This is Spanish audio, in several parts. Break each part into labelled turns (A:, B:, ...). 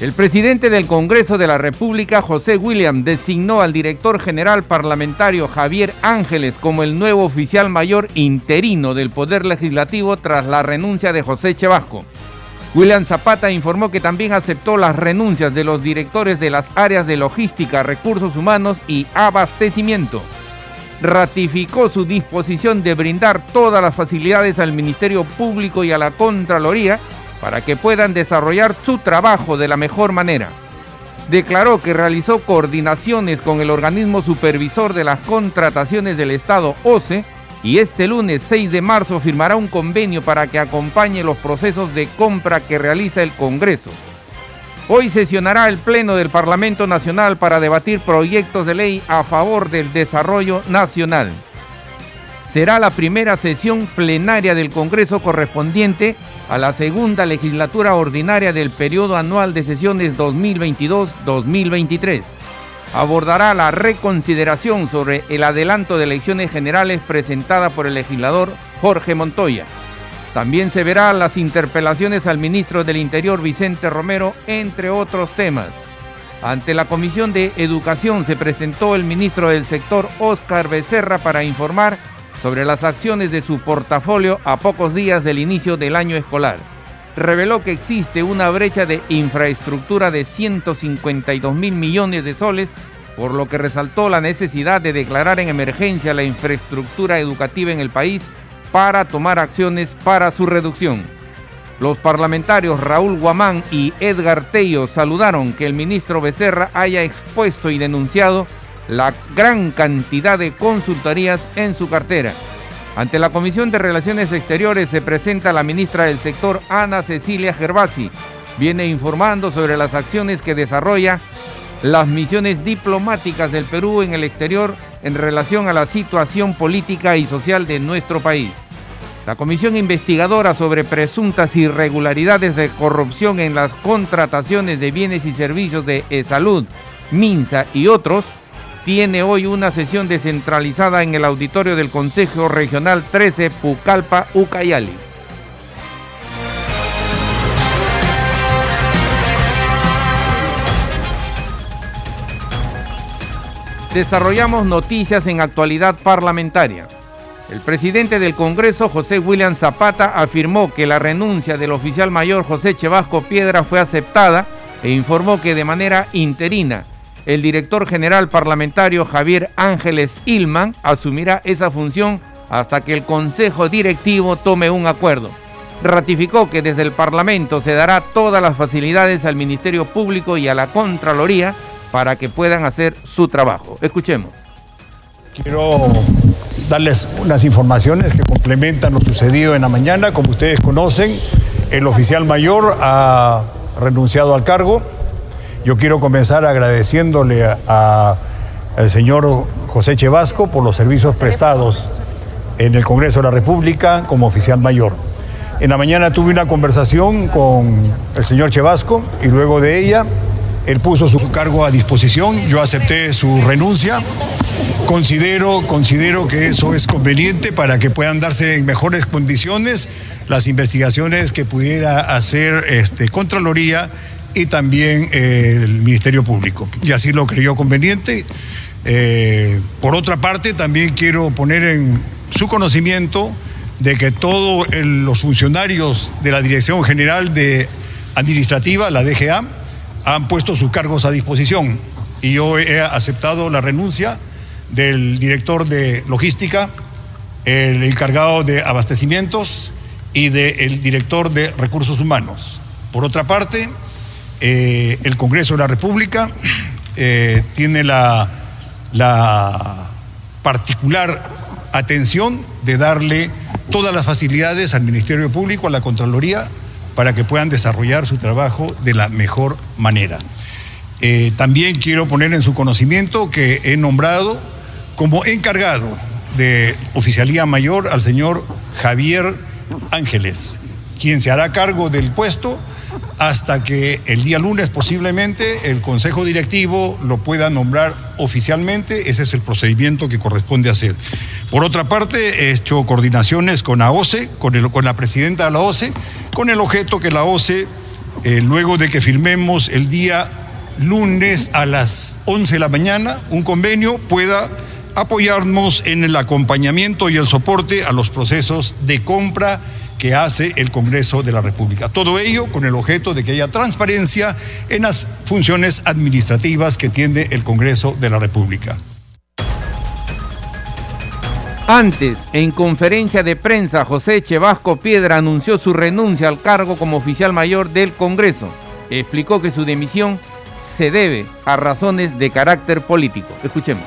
A: El presidente del Congreso de la República, José William, designó al director general parlamentario Javier Ángeles como el nuevo oficial mayor interino del Poder Legislativo tras la renuncia de José Chevasco. William Zapata informó que también aceptó las renuncias de los directores de las áreas de logística, recursos humanos y abastecimiento. Ratificó su disposición de brindar todas las facilidades al Ministerio Público y a la Contraloría para que puedan desarrollar su trabajo de la mejor manera. Declaró que realizó coordinaciones con el organismo supervisor de las contrataciones del Estado, OCE, y este lunes 6 de marzo firmará un convenio para que acompañe los procesos de compra que realiza el Congreso. Hoy sesionará el Pleno del Parlamento Nacional para debatir proyectos de ley a favor del desarrollo nacional. Será la primera sesión plenaria del Congreso correspondiente a la segunda legislatura ordinaria del periodo anual de sesiones 2022-2023. Abordará la reconsideración sobre el adelanto de elecciones generales presentada por el legislador Jorge Montoya. También se verán las interpelaciones al ministro del Interior Vicente Romero, entre otros temas. Ante la Comisión de Educación se presentó el ministro del sector Óscar Becerra para informar sobre las acciones de su portafolio a pocos días del inicio del año escolar. Reveló que existe una brecha de infraestructura de 152 mil millones de soles, por lo que resaltó la necesidad de declarar en emergencia la infraestructura educativa en el país para tomar acciones para su reducción. Los parlamentarios Raúl Guamán y Edgar Tello saludaron que el ministro Becerra haya expuesto y denunciado la gran cantidad de consultorías en su cartera. Ante la Comisión de Relaciones Exteriores se presenta la ministra del sector, Ana Cecilia Gervasi. Viene informando sobre las acciones que desarrolla las misiones diplomáticas del Perú en el exterior en relación a la situación política y social de nuestro país. La comisión investigadora sobre presuntas irregularidades de corrupción en las contrataciones de bienes y servicios de salud, MINSA y otros tiene hoy una sesión descentralizada en el auditorio del Consejo Regional 13 Pucallpa, Ucayali. Desarrollamos noticias en actualidad parlamentaria. El presidente del Congreso, José William Zapata, afirmó que la renuncia del oficial mayor José Chevasco Piedra fue aceptada e informó que de manera interina el director general parlamentario Javier Ángeles Ilman asumirá esa función hasta que el Consejo Directivo tome un acuerdo. Ratificó que desde el Parlamento se dará todas las facilidades al Ministerio Público y a la Contraloría para que puedan hacer su trabajo. Escuchemos.
B: Quiero darles unas informaciones que complementan lo sucedido en la mañana. Como ustedes conocen, el oficial mayor ha renunciado al cargo yo quiero comenzar agradeciéndole al señor José Chevasco por los servicios prestados en el Congreso de la República como oficial mayor. En la mañana tuve una conversación con el señor Chevasco y luego de ella él puso su cargo a disposición, yo acepté su renuncia. Considero, considero que eso es conveniente para que puedan darse en mejores condiciones las investigaciones que pudiera hacer este, Contraloría y también eh, el Ministerio Público. Y así lo creyó conveniente. Eh, por otra parte, también quiero poner en su conocimiento de que todos los funcionarios de la Dirección General de Administrativa, la DGA, han puesto sus cargos a disposición y yo he aceptado la renuncia del director de logística, el encargado de abastecimientos y del director de recursos humanos. Por otra parte, eh, el Congreso de la República eh, tiene la, la particular atención de darle todas las facilidades al Ministerio Público, a la Contraloría, para que puedan desarrollar su trabajo de la mejor manera. Eh, también quiero poner en su conocimiento que he nombrado como encargado de oficialía mayor al señor Javier Ángeles, quien se hará cargo del puesto hasta que el día lunes posiblemente el Consejo Directivo lo pueda nombrar oficialmente. Ese es el procedimiento que corresponde hacer. Por otra parte, he hecho coordinaciones con AOCE, con, el, con la presidenta de la OCE, con el objeto que la OCE, eh, luego de que firmemos el día lunes a las 11 de la mañana un convenio, pueda apoyarnos en el acompañamiento y el soporte a los procesos de compra que hace el Congreso de la República. Todo ello con el objeto de que haya transparencia en las funciones administrativas que tiene el Congreso de la República.
A: Antes, en conferencia de prensa, José Chevasco Piedra anunció su renuncia al cargo como oficial mayor del Congreso. Explicó que su demisión se debe a razones de carácter político. Escuchemos.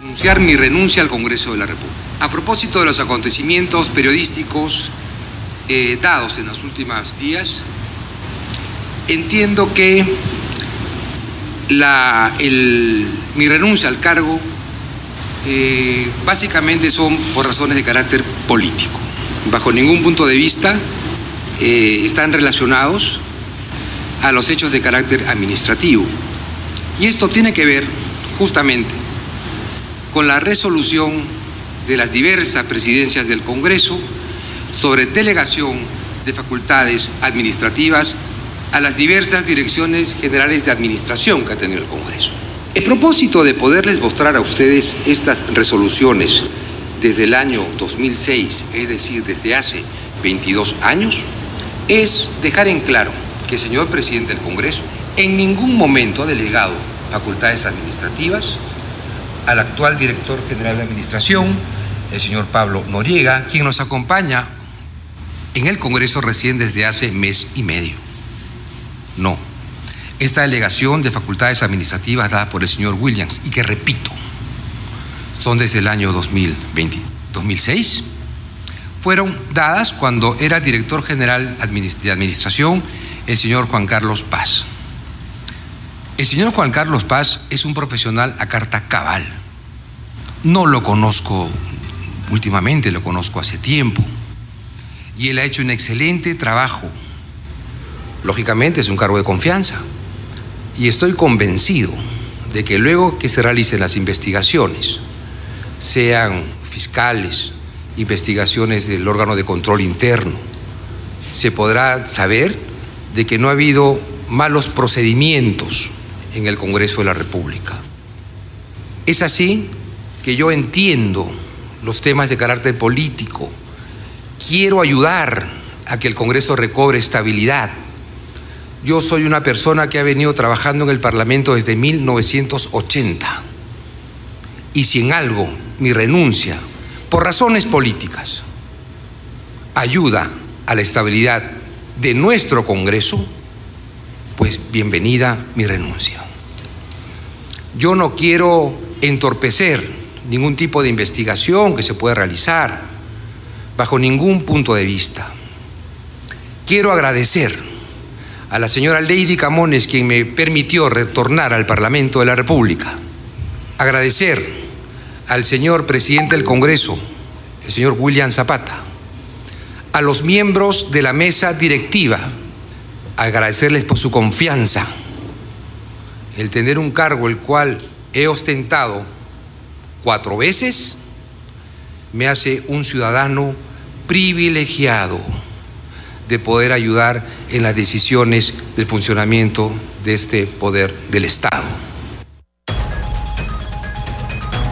C: Anunciar mi renuncia al Congreso de la República. A propósito de los acontecimientos periodísticos eh, dados en los últimos días, entiendo que la, mi renuncia al cargo eh, básicamente son por razones de carácter político. Bajo ningún punto de vista eh, están relacionados a los hechos de carácter administrativo. Y esto tiene que ver justamente con la resolución de las diversas presidencias del Congreso sobre delegación de facultades administrativas a las diversas direcciones generales de administración que ha tenido el Congreso. El propósito de poderles mostrar a ustedes estas resoluciones desde el año 2006, es decir, desde hace 22 años, es dejar en claro que el señor presidente del Congreso en ningún momento ha delegado facultades administrativas al actual director general de Administración, el señor Pablo Noriega, quien nos acompaña en el Congreso recién desde hace mes y medio. No. Esta delegación de facultades administrativas dada por el señor Williams, y que repito, son desde el año 2020, 2006, fueron dadas cuando era director general de Administración el señor Juan Carlos Paz. El señor Juan Carlos Paz es un profesional a carta cabal. No lo conozco últimamente, lo conozco hace tiempo. Y él ha hecho un excelente trabajo. Lógicamente es un cargo de confianza. Y estoy convencido de que luego que se realicen las investigaciones, sean fiscales, investigaciones del órgano de control interno, se podrá saber de que no ha habido malos procedimientos en el Congreso de la República. Es así que yo entiendo los temas de carácter político, quiero ayudar a que el Congreso recobre estabilidad. Yo soy una persona que ha venido trabajando en el Parlamento desde 1980 y si en algo mi renuncia, por razones políticas, ayuda a la estabilidad de nuestro Congreso, pues bienvenida mi renuncia. Yo no quiero entorpecer ningún tipo de investigación que se pueda realizar bajo ningún punto de vista. Quiero agradecer a la señora Lady Camones quien me permitió retornar al Parlamento de la República. Agradecer al señor presidente del Congreso, el señor William Zapata, a los miembros de la mesa directiva, agradecerles por su confianza, el tener un cargo el cual he ostentado cuatro veces, me hace un ciudadano privilegiado de poder ayudar en las decisiones del funcionamiento de este poder del Estado.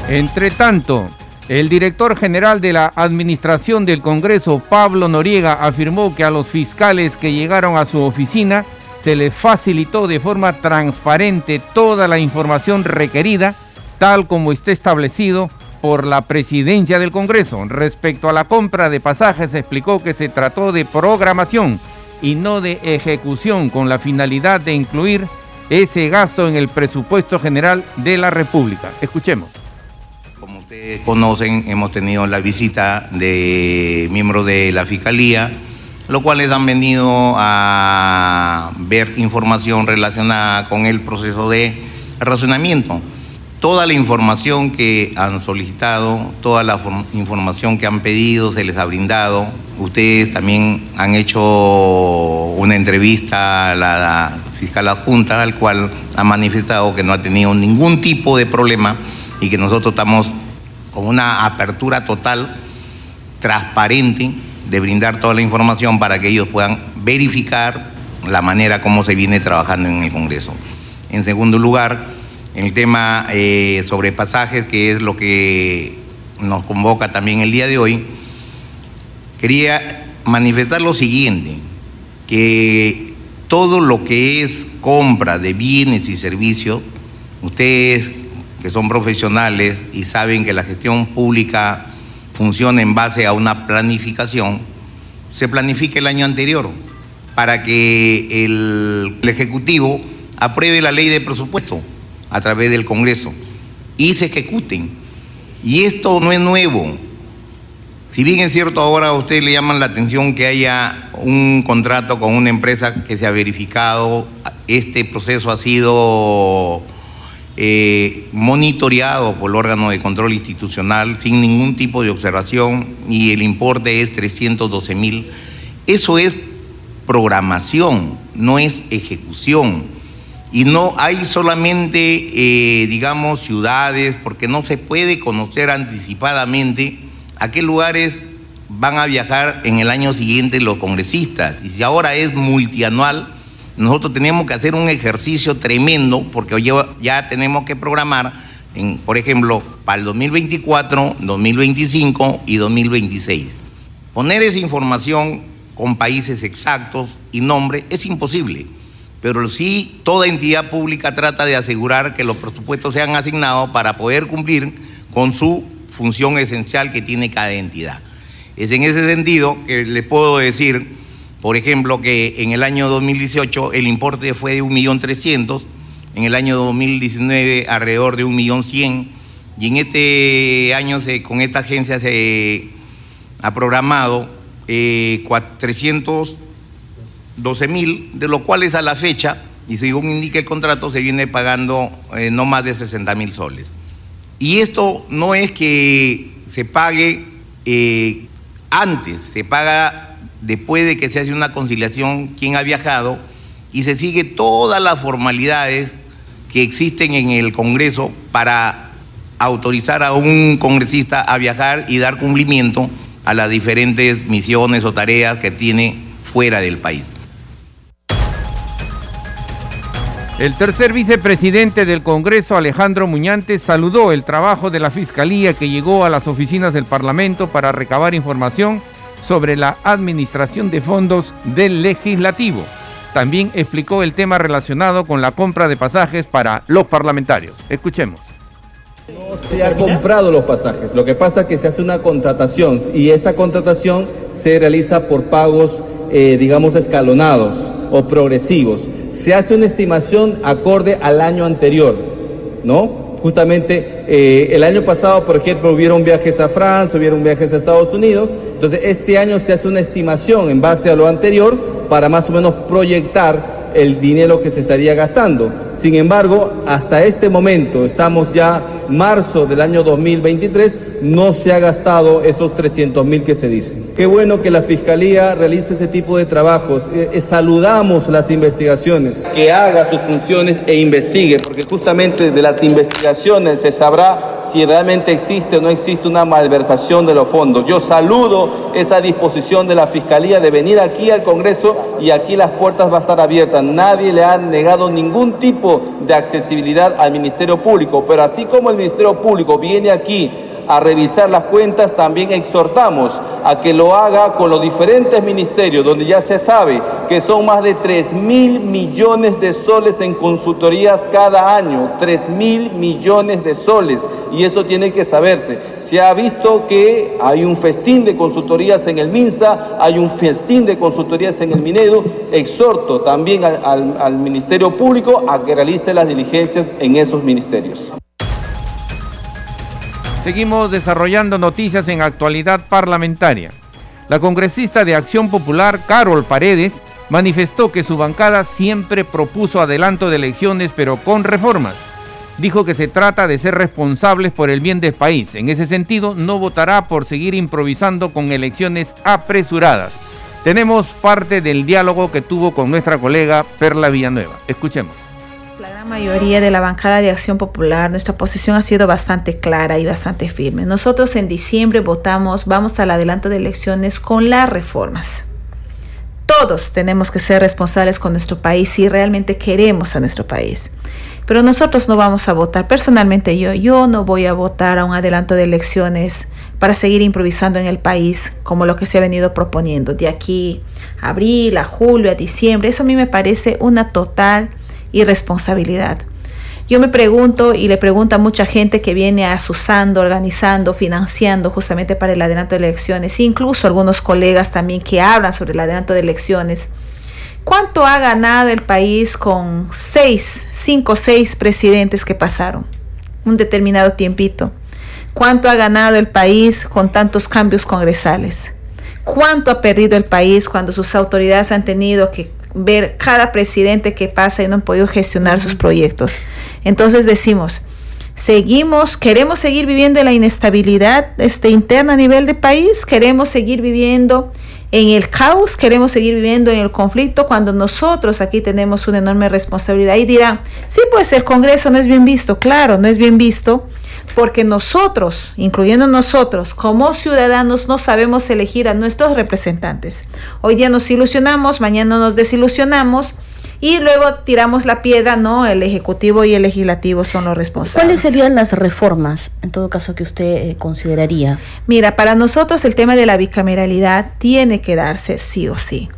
A: Entre tanto, el director general de la Administración del Congreso, Pablo Noriega, afirmó que a los fiscales que llegaron a su oficina se les facilitó de forma transparente toda la información requerida, tal como está establecido por la presidencia del Congreso. Respecto a la compra de pasajes, explicó que se trató de programación y no de ejecución con la finalidad de incluir ese gasto en el presupuesto general de la República. Escuchemos
D: conocen, hemos tenido la visita de miembros de la Fiscalía, los cuales han venido a ver información relacionada con el proceso de razonamiento. Toda la información que han solicitado, toda la información que han pedido, se les ha brindado. Ustedes también han hecho una entrevista a la fiscal adjunta, al cual ha manifestado que no ha tenido ningún tipo de problema y que nosotros estamos con una apertura total, transparente, de brindar toda la información para que ellos puedan verificar la manera como se viene trabajando en el Congreso. En segundo lugar, el tema eh, sobre pasajes, que es lo que nos convoca también el día de hoy, quería manifestar lo siguiente, que todo lo que es compra de bienes y servicios, ustedes que son profesionales y saben que la gestión pública funciona en base a una planificación, se planifique el año anterior para que el Ejecutivo apruebe la ley de presupuesto a través del Congreso y se ejecuten. Y esto no es nuevo. Si bien es cierto, ahora a usted le llaman la atención que haya un contrato con una empresa que se ha verificado, este proceso ha sido eh, monitoreado por el órgano de control institucional sin ningún tipo de observación y el importe es 312 mil. Eso es programación, no es ejecución y no hay solamente, eh, digamos, ciudades, porque no se puede conocer anticipadamente a qué lugares van a viajar en el año siguiente los congresistas. Y si ahora es multianual, nosotros tenemos que hacer un ejercicio tremendo, porque ya tenemos que programar, en, por ejemplo, para el 2024, 2025 y 2026. Poner esa información con países exactos y nombre es imposible pero sí toda entidad pública trata de asegurar que los presupuestos sean asignados para poder cumplir con su función esencial que tiene cada entidad. Es en ese sentido que les puedo decir, por ejemplo, que en el año 2018 el importe fue de 1.300.000, en el año 2019 alrededor de 1.100.000 y en este año se, con esta agencia se ha programado eh, 400 12 mil, de lo cuales a la fecha, y según indica el contrato, se viene pagando eh, no más de 60 mil soles. Y esto no es que se pague eh, antes, se paga después de que se hace una conciliación quien ha viajado y se sigue todas las formalidades que existen en el Congreso para autorizar a un congresista a viajar y dar cumplimiento a las diferentes misiones o tareas que tiene fuera del país.
A: El tercer vicepresidente del Congreso, Alejandro Muñante, saludó el trabajo de la Fiscalía que llegó a las oficinas del Parlamento para recabar información sobre la administración de fondos del legislativo. También explicó el tema relacionado con la compra de pasajes para los parlamentarios. Escuchemos.
E: No se ha comprado los pasajes, lo que pasa es que se hace una contratación y esta contratación se realiza por pagos, eh, digamos, escalonados o progresivos se hace una estimación acorde al año anterior, ¿no? Justamente eh, el año pasado, por ejemplo, hubieron viajes a Francia, hubieron viajes a Estados Unidos, entonces este año se hace una estimación en base a lo anterior para más o menos proyectar el dinero que se estaría gastando. Sin embargo, hasta este momento, estamos ya marzo del año 2023, no se ha gastado esos 300 mil que se dicen. Qué bueno que la Fiscalía realice ese tipo de trabajos. Eh, eh, saludamos las investigaciones. Que haga sus funciones e investigue, porque justamente de las investigaciones se sabrá si realmente existe o no existe una malversación de los fondos. Yo saludo esa disposición de la Fiscalía de venir aquí al Congreso y aquí las puertas van a estar abiertas. Nadie le ha negado ningún tipo de accesibilidad al Ministerio Público, pero así como el Ministerio Público viene aquí a revisar las cuentas, también exhortamos a que lo haga con los diferentes ministerios, donde ya se sabe que son más de 3 mil millones de soles en consultorías cada año, 3 mil millones de soles, y eso tiene que saberse. Se ha visto que hay un festín de consultorías en el MINSA, hay un festín de consultorías en el Minedo, exhorto también al, al Ministerio Público a que realice las diligencias en esos ministerios.
A: Seguimos desarrollando noticias en actualidad parlamentaria. La congresista de Acción Popular, Carol Paredes, manifestó que su bancada siempre propuso adelanto de elecciones, pero con reformas. dijo que se trata de ser responsables por el bien del país. En ese sentido, no votará por seguir improvisando con elecciones apresuradas. Tenemos parte del diálogo que tuvo con nuestra colega Perla Villanueva. Escuchemos.
F: La gran mayoría de la bancada de Acción Popular, nuestra posición ha sido bastante clara y bastante firme. Nosotros en diciembre votamos, vamos al adelanto de elecciones con las reformas. Todos tenemos que ser responsables con nuestro país si realmente queremos a nuestro país. Pero nosotros no vamos a votar. Personalmente yo, yo no voy a votar a un adelanto de elecciones para seguir improvisando en el país como lo que se ha venido proponiendo de aquí a abril, a julio, a diciembre. Eso a mí me parece una total irresponsabilidad. Yo me pregunto y le pregunto a mucha gente que viene asusando, organizando, financiando justamente para el adelanto de elecciones, incluso algunos colegas también que hablan sobre el adelanto de elecciones. ¿Cuánto ha ganado el país con seis, cinco, seis presidentes que pasaron? Un determinado tiempito. ¿Cuánto ha ganado el país con tantos cambios congresales? ¿Cuánto ha perdido el país cuando sus autoridades han tenido que ver cada presidente que pasa y no han podido gestionar sus proyectos? Entonces decimos, seguimos, queremos seguir viviendo la inestabilidad este, interna a nivel de país, queremos seguir viviendo en el caos, queremos seguir viviendo en el conflicto cuando nosotros aquí tenemos una enorme responsabilidad. Y dirán, sí, pues el Congreso no es bien visto, claro, no es bien visto porque nosotros, incluyendo nosotros, como ciudadanos, no sabemos elegir a nuestros representantes. Hoy día nos ilusionamos, mañana nos desilusionamos y luego tiramos la piedra, no, el Ejecutivo y el Legislativo son los responsables.
G: ¿Cuáles serían las reformas, en todo caso, que usted eh, consideraría?
F: Mira, para nosotros el tema de la bicameralidad tiene que darse sí o sí.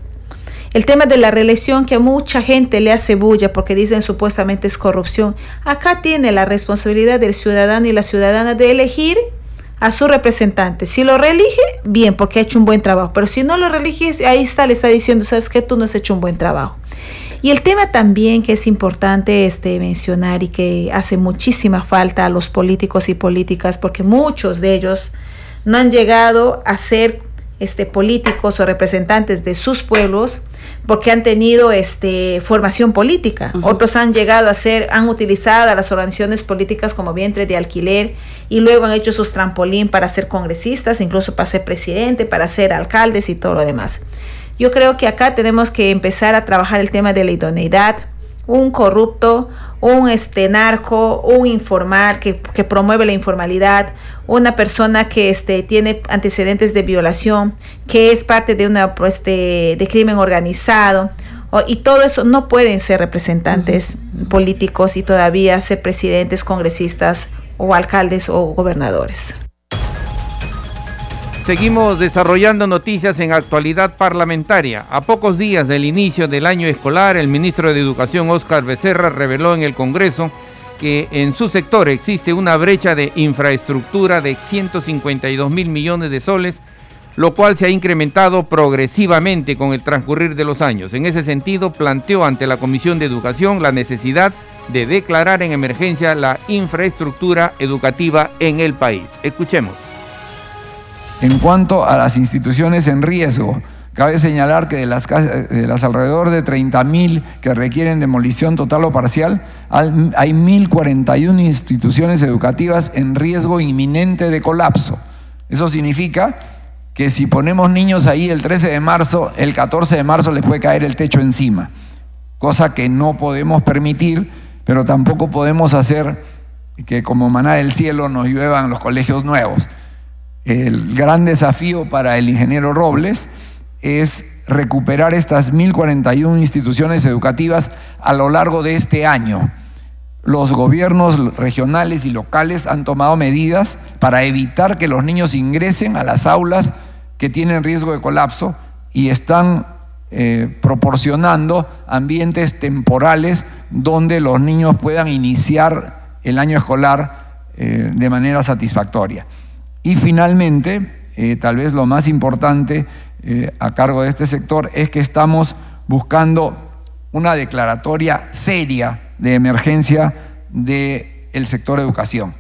F: El tema de la reelección que a mucha gente le hace bulla porque dicen supuestamente es corrupción. Acá tiene la responsabilidad del ciudadano y la ciudadana de elegir a su representante. Si lo reelige, bien, porque ha hecho un buen trabajo. Pero si no lo reelige, ahí está, le está diciendo, sabes que tú no has hecho un buen trabajo. Y el tema también que es importante este, mencionar y que hace muchísima falta a los políticos y políticas, porque muchos de ellos no han llegado a ser este, políticos o representantes de sus pueblos, porque han tenido este, formación política. Otros han llegado a ser, han utilizado a las organizaciones políticas como vientre de alquiler y luego han hecho sus trampolín para ser congresistas, incluso para ser presidente, para ser alcaldes y todo lo demás. Yo creo que acá tenemos que empezar a trabajar el tema de la idoneidad, un corrupto, un este narco, un informar que, que, promueve la informalidad, una persona que este, tiene antecedentes de violación, que es parte de una este, de crimen organizado. y todo eso no pueden ser representantes políticos y todavía ser presidentes, congresistas o alcaldes o gobernadores.
A: Seguimos desarrollando noticias en actualidad parlamentaria. A pocos días del inicio del año escolar, el ministro de Educación, Óscar Becerra, reveló en el Congreso que en su sector existe una brecha de infraestructura de 152 mil millones de soles, lo cual se ha incrementado progresivamente con el transcurrir de los años. En ese sentido, planteó ante la Comisión de Educación la necesidad de declarar en emergencia la infraestructura educativa en el país. Escuchemos.
H: En cuanto a las instituciones en riesgo, cabe señalar que de las, de las alrededor de 30.000 que requieren demolición total o parcial, hay 1.041 instituciones educativas en riesgo inminente de colapso. Eso significa que si ponemos niños ahí el 13 de marzo, el 14 de marzo les puede caer el techo encima, cosa que no podemos permitir, pero tampoco podemos hacer que como maná del cielo nos lluevan los colegios nuevos. El gran desafío para el ingeniero Robles es recuperar estas 1.041 instituciones educativas a lo largo de este año. Los gobiernos regionales y locales han tomado medidas para evitar que los niños ingresen a las aulas que tienen riesgo de colapso y están eh, proporcionando ambientes temporales donde los niños puedan iniciar el año escolar eh, de manera satisfactoria. Y finalmente, eh, tal vez lo más importante eh, a cargo de este sector es que estamos buscando una declaratoria seria de emergencia del sector educación.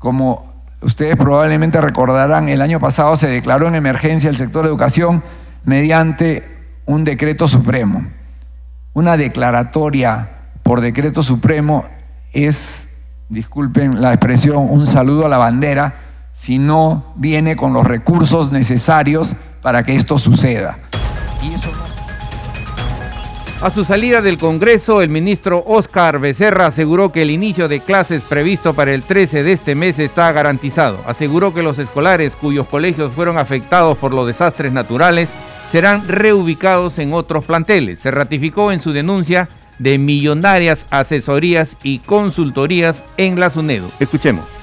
H: Como ustedes probablemente recordarán, el año pasado se declaró en emergencia el sector educación mediante un decreto supremo. Una declaratoria por decreto supremo es disculpen la expresión, un saludo a la bandera si no viene con los recursos necesarios para que esto suceda.
A: A su salida del Congreso, el ministro Oscar Becerra aseguró que el inicio de clases previsto para el 13 de este mes está garantizado. Aseguró que los escolares cuyos colegios fueron afectados por los desastres naturales serán reubicados en otros planteles. Se ratificó en su denuncia de millonarias asesorías y consultorías en la SUNEDO. Escuchemos.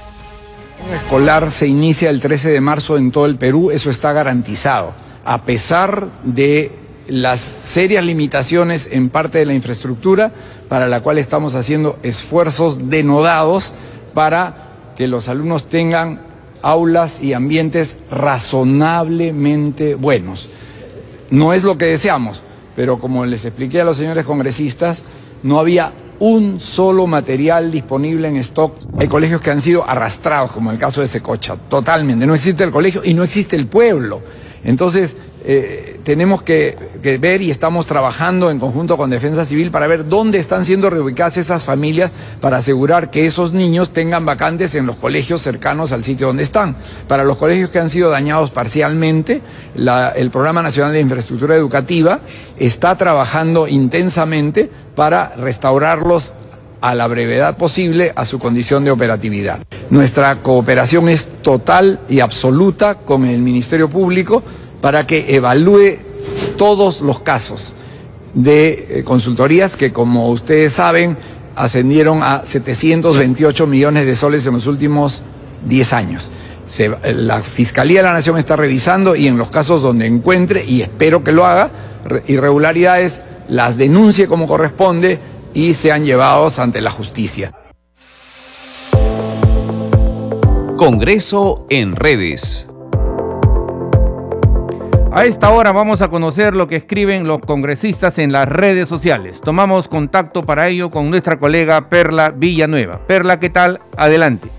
H: Escolar se inicia el 13 de marzo en todo el Perú, eso está garantizado, a pesar de las serias limitaciones en parte de la infraestructura, para la cual estamos haciendo esfuerzos denodados para que los alumnos tengan aulas y ambientes razonablemente buenos. No es lo que deseamos, pero como les expliqué a los señores congresistas, no había un solo material disponible en stock. Hay colegios que han sido arrastrados, como el caso de Secocha, totalmente. No existe el colegio y no existe el pueblo. Entonces, eh, tenemos que, ver y estamos trabajando en conjunto con Defensa Civil para ver dónde están siendo reubicadas esas familias para asegurar que esos niños tengan vacantes en los colegios cercanos al sitio donde están. Para los colegios que han sido dañados parcialmente, el Programa Nacional de Infraestructura Educativa está trabajando intensamente para restaurarlos a la brevedad posible a su condición de operatividad. Nuestra cooperación es total y absoluta con el Ministerio Público para que evalúe todos los casos de eh, consultorías que, como ustedes saben, ascendieron a 728 millones de soles en los últimos 10 años. la Fiscalía de la Nación está revisando y en los casos donde encuentre, y espero que lo haga, irregularidades, las denuncie como corresponde y sean llevados ante la justicia.
I: Congreso en redes.
A: A esta hora vamos a conocer lo que escriben los congresistas en las redes sociales. Tomamos contacto para ello con nuestra colega Perla Villanueva. Perla, ¿qué tal? Adelante.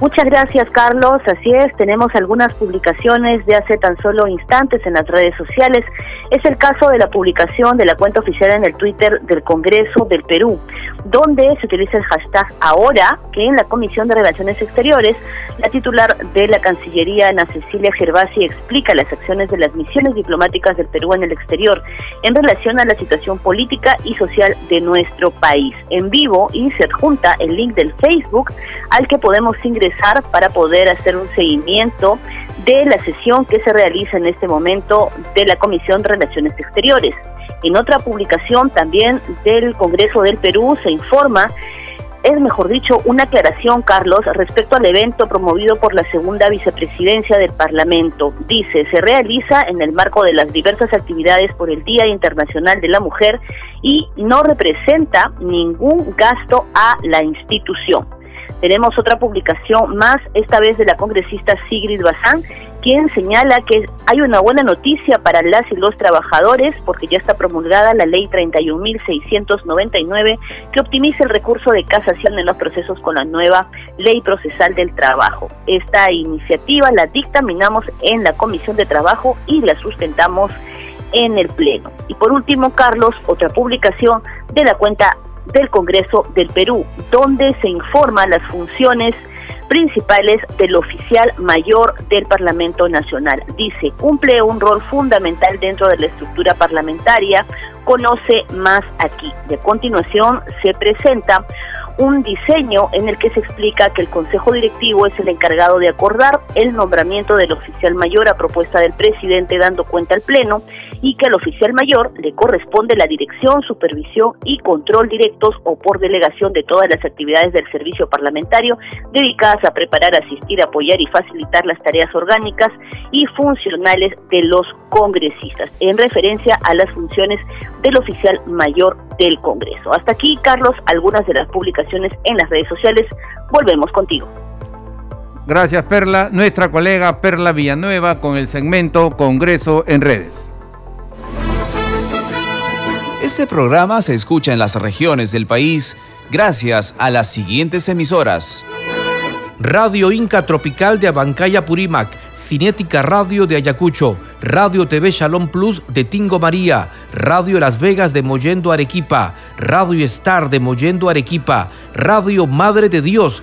J: Muchas gracias, Carlos. Así es, tenemos algunas publicaciones de hace tan solo instantes en las redes sociales. Es el caso de la publicación de la cuenta oficial en el Twitter del Congreso del Perú, donde se utiliza el hashtag ahora que en la Comisión de Relaciones Exteriores, la titular de la Cancillería, Ana Cecilia Gervasi, explica las acciones de las misiones diplomáticas del Perú en el exterior en relación a la situación política y social de nuestro país. En vivo y se adjunta el link del Facebook al que podemos ingresar para poder hacer un seguimiento de la sesión que se realiza en este momento de la Comisión de Relaciones Exteriores. En otra publicación también del Congreso del Perú se informa es mejor dicho una aclaración, Carlos, respecto al evento promovido por la segunda vicepresidencia del Parlamento. Dice, se realiza en el marco de las diversas actividades por el Día Internacional de la Mujer y no representa ningún gasto a la institución. Tenemos otra publicación más, esta vez de la congresista Sigrid Bazán, quien señala que hay una buena noticia para las y los trabajadores porque ya está promulgada la ley 31.699 que optimiza el recurso de casación en los procesos con la nueva ley procesal del trabajo. Esta iniciativa la dictaminamos en la Comisión de Trabajo y la sustentamos en el Pleno. Y por último, Carlos, otra publicación de la cuenta del Congreso del Perú, donde se informan las funciones principales del oficial mayor del Parlamento Nacional. Dice, cumple un rol fundamental dentro de la estructura parlamentaria, conoce más aquí. De continuación se presenta un diseño en el que se explica que el Consejo Directivo es el encargado de acordar el nombramiento del oficial mayor a propuesta del presidente dando cuenta al Pleno y que al oficial mayor le corresponde la dirección, supervisión y control directos o por delegación de todas las actividades del servicio parlamentario dedicadas a preparar, asistir, apoyar y facilitar las tareas orgánicas y funcionales de los congresistas, en referencia a las funciones del oficial mayor del Congreso. Hasta aquí, Carlos, algunas de las publicaciones en las redes sociales. Volvemos contigo.
A: Gracias, Perla. Nuestra colega Perla Villanueva con el segmento Congreso en redes.
I: Este programa se escucha en las regiones del país gracias a las siguientes emisoras.
K: Radio Inca Tropical de Abancaya Purímac, Cinética Radio de Ayacucho, Radio TV Shalom Plus de Tingo María, Radio Las Vegas de Mollendo Arequipa, Radio Star de Mollendo Arequipa, Radio Madre de Dios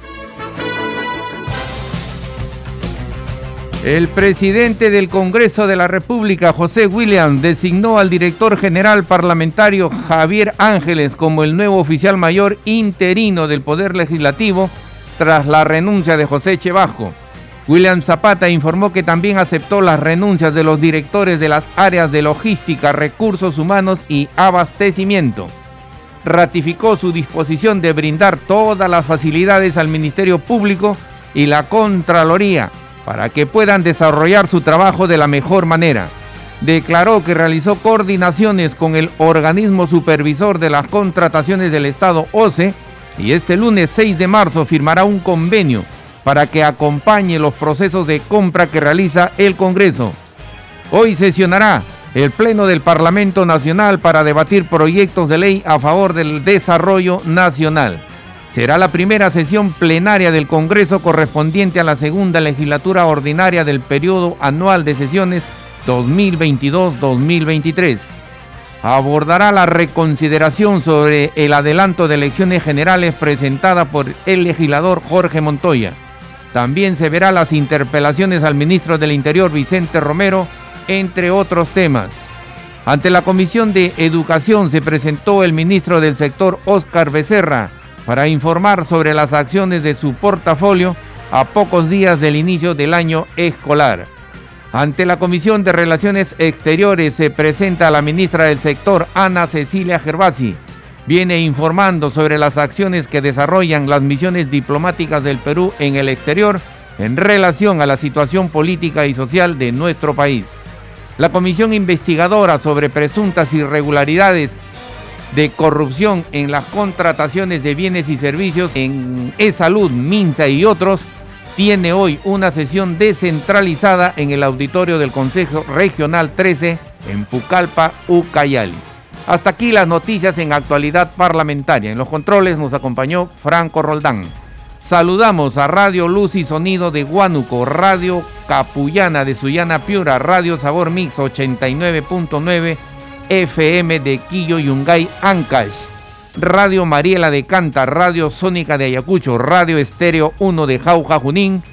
A: El presidente del Congreso de la República, José Williams, designó al director general parlamentario Javier Ángeles como el nuevo oficial mayor interino del Poder Legislativo tras la renuncia de José Chebajo. William Zapata informó que también aceptó las renuncias de los directores de las áreas de logística, recursos humanos y abastecimiento. Ratificó su disposición de brindar todas las facilidades al Ministerio Público y la Contraloría para que puedan desarrollar su trabajo de la mejor manera. Declaró que realizó coordinaciones con el organismo supervisor de las contrataciones del Estado OCE y este lunes 6 de marzo firmará un convenio para que acompañe los procesos de compra que realiza el Congreso. Hoy sesionará el Pleno del Parlamento Nacional para debatir proyectos de ley a favor del desarrollo nacional. Será la primera sesión plenaria del Congreso correspondiente a la segunda legislatura ordinaria del periodo anual de sesiones 2022-2023. Abordará la reconsideración sobre el adelanto de elecciones generales presentada por el legislador Jorge Montoya. También se verá las interpelaciones al ministro del Interior Vicente Romero, entre otros temas. Ante la Comisión de Educación se presentó el ministro del sector Óscar Becerra, para informar sobre las acciones de su portafolio a pocos días del inicio del año escolar. Ante la Comisión de Relaciones Exteriores se presenta la ministra del sector, Ana Cecilia Gervasi. Viene informando sobre las acciones que desarrollan las misiones diplomáticas del Perú en el exterior en relación a la situación política y social de nuestro país. La Comisión Investigadora sobre presuntas irregularidades de corrupción en las contrataciones de bienes y servicios en e-salud, Minsa y otros, tiene hoy una sesión descentralizada en el auditorio del Consejo Regional 13 en Pucallpa, Ucayali. Hasta aquí las noticias en actualidad parlamentaria. En los controles nos acompañó Franco Roldán. Saludamos a Radio Luz y Sonido de Huánuco, Radio Capullana de Sullana Piura, Radio Sabor Mix 89.9 FM de Quillo Yungay Ancash, Radio Mariela de Canta, Radio Sónica de Ayacucho, Radio Estéreo 1 de Jauja Junín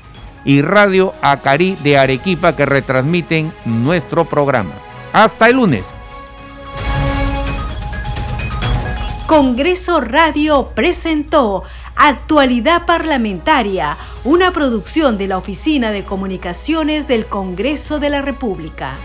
A: y Radio Acari de Arequipa que retransmiten nuestro programa. Hasta el lunes.
L: Congreso Radio presentó Actualidad Parlamentaria, una producción de la Oficina de Comunicaciones del Congreso de la República.